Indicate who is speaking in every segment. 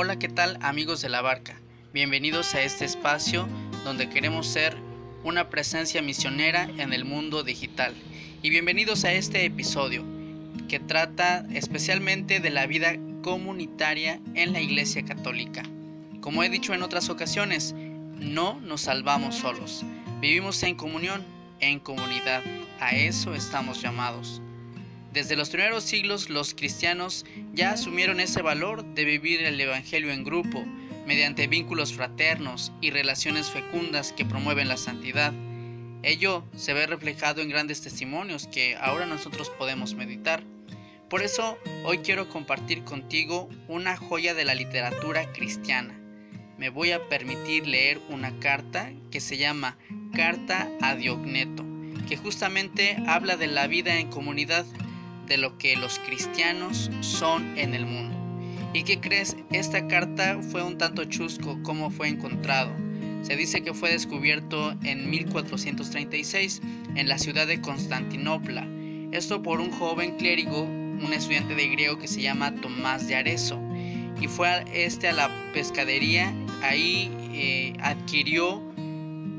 Speaker 1: Hola, ¿qué tal amigos de la barca? Bienvenidos a este espacio donde queremos ser una presencia misionera en el mundo digital. Y bienvenidos a este episodio que trata especialmente de la vida comunitaria en la Iglesia Católica. Como he dicho en otras ocasiones, no nos salvamos solos. Vivimos en comunión, en comunidad. A eso estamos llamados. Desde los primeros siglos los cristianos ya asumieron ese valor de vivir el Evangelio en grupo, mediante vínculos fraternos y relaciones fecundas que promueven la santidad. Ello se ve reflejado en grandes testimonios que ahora nosotros podemos meditar. Por eso hoy quiero compartir contigo una joya de la literatura cristiana. Me voy a permitir leer una carta que se llama Carta a Diogneto, que justamente habla de la vida en comunidad de lo que los cristianos son en el mundo. ¿Y qué crees? Esta carta fue un tanto chusco como fue encontrado. Se dice que fue descubierto en 1436 en la ciudad de Constantinopla. Esto por un joven clérigo, un estudiante de griego que se llama Tomás de Arezzo. Y fue este a la pescadería, ahí eh, adquirió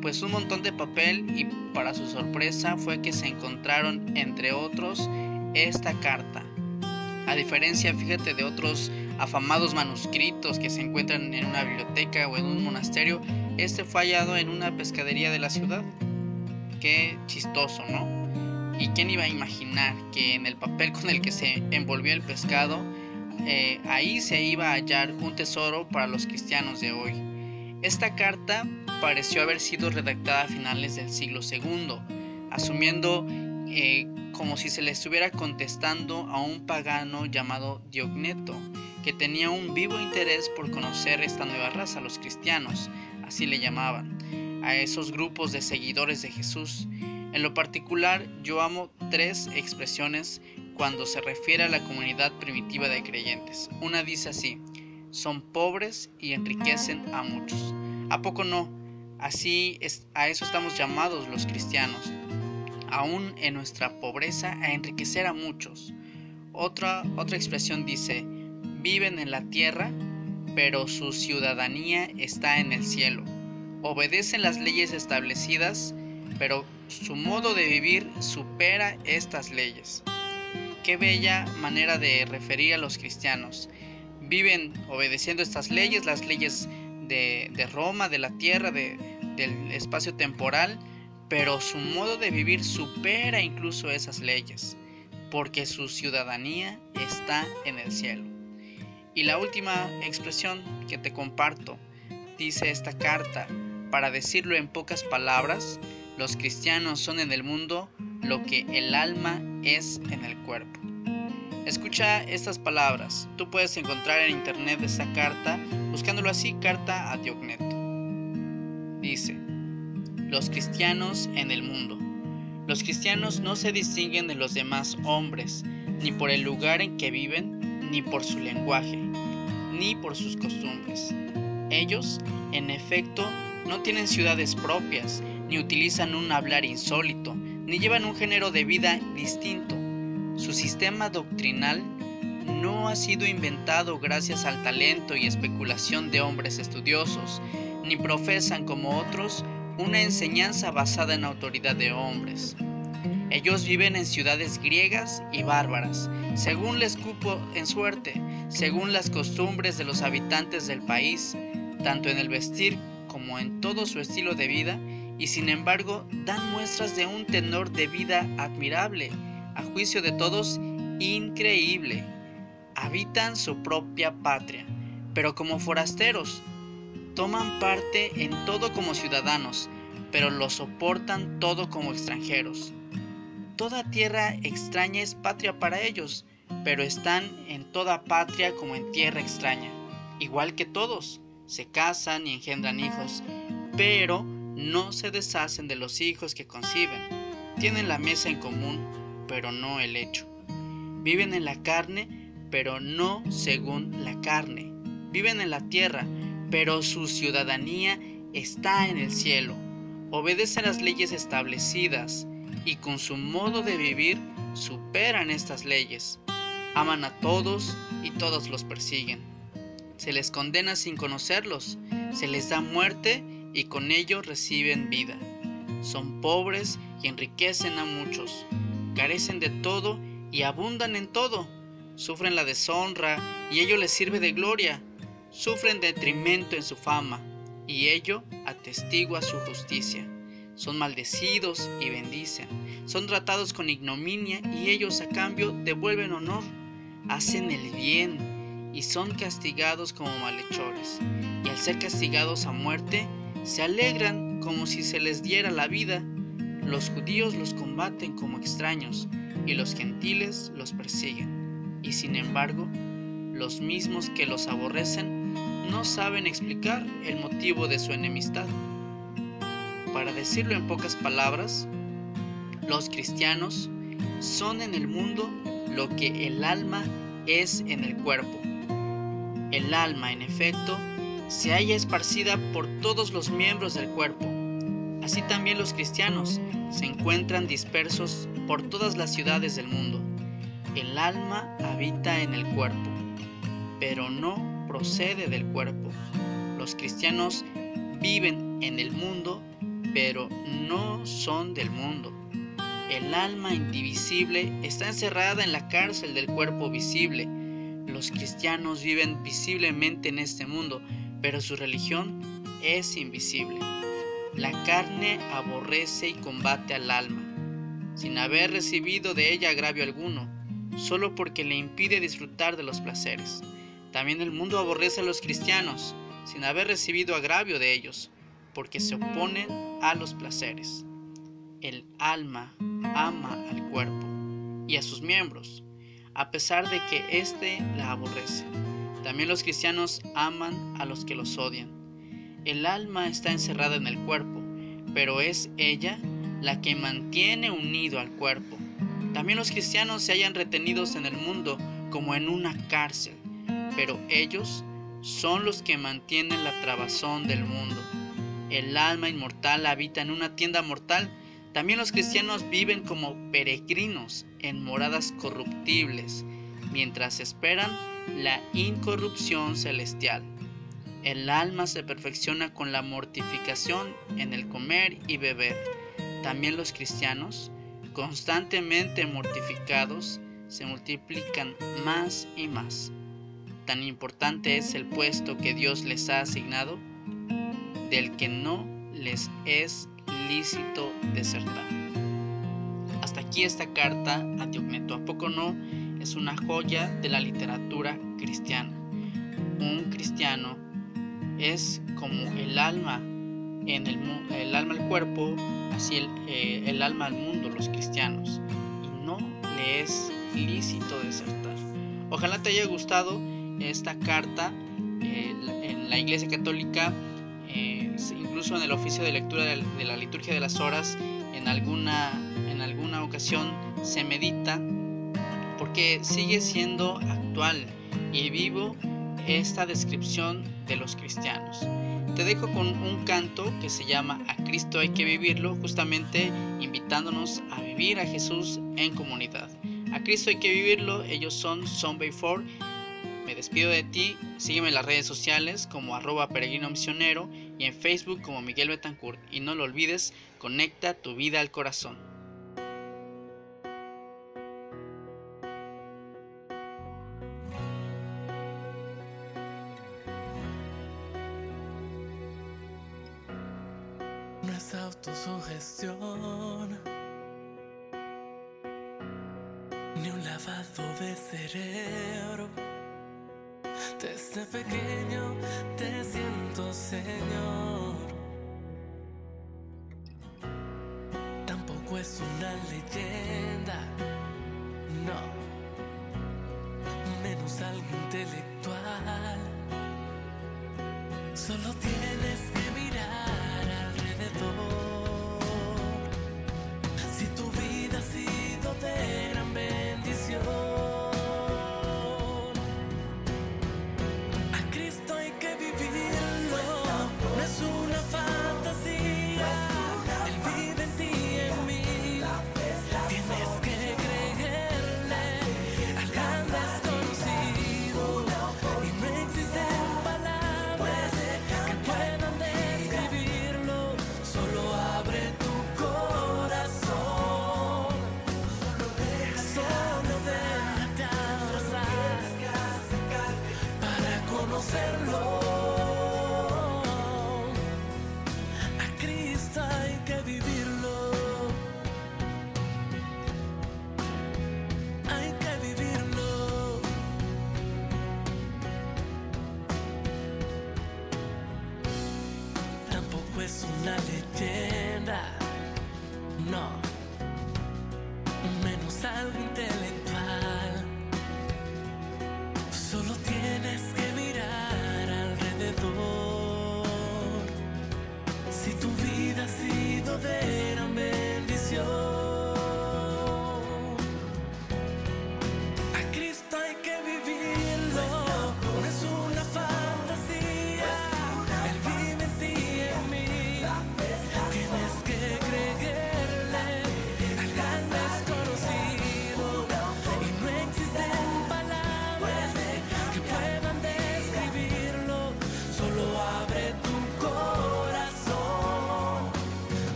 Speaker 1: pues un montón de papel y para su sorpresa fue que se encontraron entre otros esta carta. A diferencia, fíjate, de otros afamados manuscritos que se encuentran en una biblioteca o en un monasterio, este fue hallado en una pescadería de la ciudad. Qué chistoso, ¿no? ¿Y quién iba a imaginar que en el papel con el que se envolvió el pescado, eh, ahí se iba a hallar un tesoro para los cristianos de hoy? Esta carta pareció haber sido redactada a finales del siglo II, asumiendo eh, como si se le estuviera contestando a un pagano llamado Diogneto, que tenía un vivo interés por conocer esta nueva raza, los cristianos, así le llamaban, a esos grupos de seguidores de Jesús. En lo particular, yo amo tres expresiones cuando se refiere a la comunidad primitiva de creyentes. Una dice así, son pobres y enriquecen a muchos. ¿A poco no? Así es, a eso estamos llamados los cristianos aún en nuestra pobreza, a enriquecer a muchos. Otra, otra expresión dice, viven en la tierra, pero su ciudadanía está en el cielo. Obedecen las leyes establecidas, pero su modo de vivir supera estas leyes. Qué bella manera de referir a los cristianos. Viven obedeciendo estas leyes, las leyes de, Roma, de la tierra, del espacio temporal, pero su modo de vivir supera incluso esas leyes, porque su ciudadanía está en el cielo. Y la última expresión que te comparto dice esta carta, para decirlo en pocas palabras, los cristianos son en el mundo lo que el alma es en el cuerpo. Escucha estas palabras. Tú puedes encontrar en internet esta carta buscándolo así, carta a Diogneto. Dice, los cristianos en el mundo. Los cristianos no se distinguen de los demás hombres, ni por el lugar en que viven, ni por su lenguaje, ni por sus costumbres. Ellos, en efecto, no tienen ciudades propias, ni utilizan un hablar insólito, ni llevan un género de vida distinto. Su sistema doctrinal no ha sido inventado gracias al talento y especulación de hombres estudiosos, ni profesan como otros una enseñanza basada en autoridad de hombres. Ellos viven en ciudades griegas y bárbaras, según les cupo en suerte, según las costumbres de los habitantes del país, tanto en el vestir como en todo su estilo de vida, y sin embargo dan muestras de un tenor de vida admirable, a juicio de todos increíble. Habitan su propia patria, pero como forasteros, toman parte en todo como ciudadanos, pero lo soportan todo como extranjeros. Toda tierra extraña es patria para ellos, pero están en toda patria como en tierra extraña. igual que todos, se casan y engendran hijos, pero no se deshacen de los hijos que conciben. Tienen la mesa en común, pero no el hecho. Viven en la carne, pero no según la carne. Viven en la tierra, pero su ciudadanía está en el cielo. Obedecen las leyes establecidas y con su modo de vivir superan estas leyes. Aman a todos y todos los persiguen. Se les condena sin conocerlos, se les da muerte y con ello reciben vida. Son pobres y enriquecen a muchos, carecen de todo y abundan en todo. Sufren la deshonra y ello les sirve de gloria. Sufren detrimento en su fama y ello atestigua su justicia. Son maldecidos y bendicen. Son tratados con ignominia y ellos a cambio devuelven honor. Hacen el bien y son castigados como malhechores. Y al ser castigados a muerte, se alegran como si se les diera la vida. Los judíos los combaten como extraños y los gentiles los persiguen. Y sin embargo, los mismos que los aborrecen no saben explicar el motivo de su enemistad. Para decirlo en pocas palabras, los cristianos son en el mundo lo que el alma es en el cuerpo. El alma, en efecto, se halla esparcida por todos los miembros del cuerpo. Así también los cristianos se encuentran dispersos por todas las ciudades del mundo. El alma habita en el cuerpo, pero no procede del cuerpo. Los cristianos viven en el mundo, pero no son del mundo. El alma indivisible está encerrada en la cárcel del cuerpo visible. Los cristianos viven visiblemente en este mundo, pero su religión es invisible. La carne aborrece y combate al alma, sin haber recibido de ella agravio alguno, solo porque le impide disfrutar de los placeres. También el mundo aborrece a los cristianos, sin haber recibido agravio de ellos, porque se oponen a los placeres. El alma ama al cuerpo y a sus miembros, a pesar de que éste la aborrece. También los cristianos aman a los que los odian. El alma está encerrada en el cuerpo, pero es ella la que mantiene unido al cuerpo. También los cristianos se hallan retenidos en el mundo como en una cárcel, pero ellos son los que mantienen la trabazón del mundo. El alma inmortal habita en una tienda mortal. También los cristianos viven como peregrinos en moradas corruptibles, mientras esperan la incorrupción celestial. El alma se perfecciona con la mortificación en el comer y beber. También los cristianos, constantemente mortificados, se multiplican más y más. Tan importante es el puesto que Dios les ha asignado, del que no les es lícito desertar. Hasta aquí esta carta a Diogneto. ¿A poco no? es una joya de la literatura cristiana. Un cristiano es como el alma en el, el alma al cuerpo, así el, eh, el alma al mundo, los cristianos. Y no le es lícito desertar. Ojalá te haya gustado esta carta en la Iglesia Católica, eh, incluso en el oficio de lectura de, la liturgia de las horas, en alguna, en alguna ocasión se medita porque sigue siendo actual y vivo esta descripción de los cristianos. Te dejo con un canto que se llama A Cristo hay que vivirlo, justamente invitándonos a vivir a Jesús en comunidad. A Cristo hay que vivirlo, ellos son Zombie 4. Me despido de ti, sígueme en las redes sociales como arroba peregrino misionero y en Facebook como Miguel Betancourt. Y no lo olvides, conecta tu vida al corazón.
Speaker 2: autosugestión, ni un lavado de cerebro. Desde pequeño te siento, Señor. Tampoco es una leyenda, no, menos algo intelectual Solo tienes que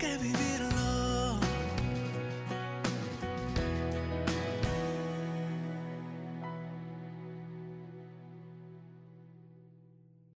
Speaker 2: que vivirlo.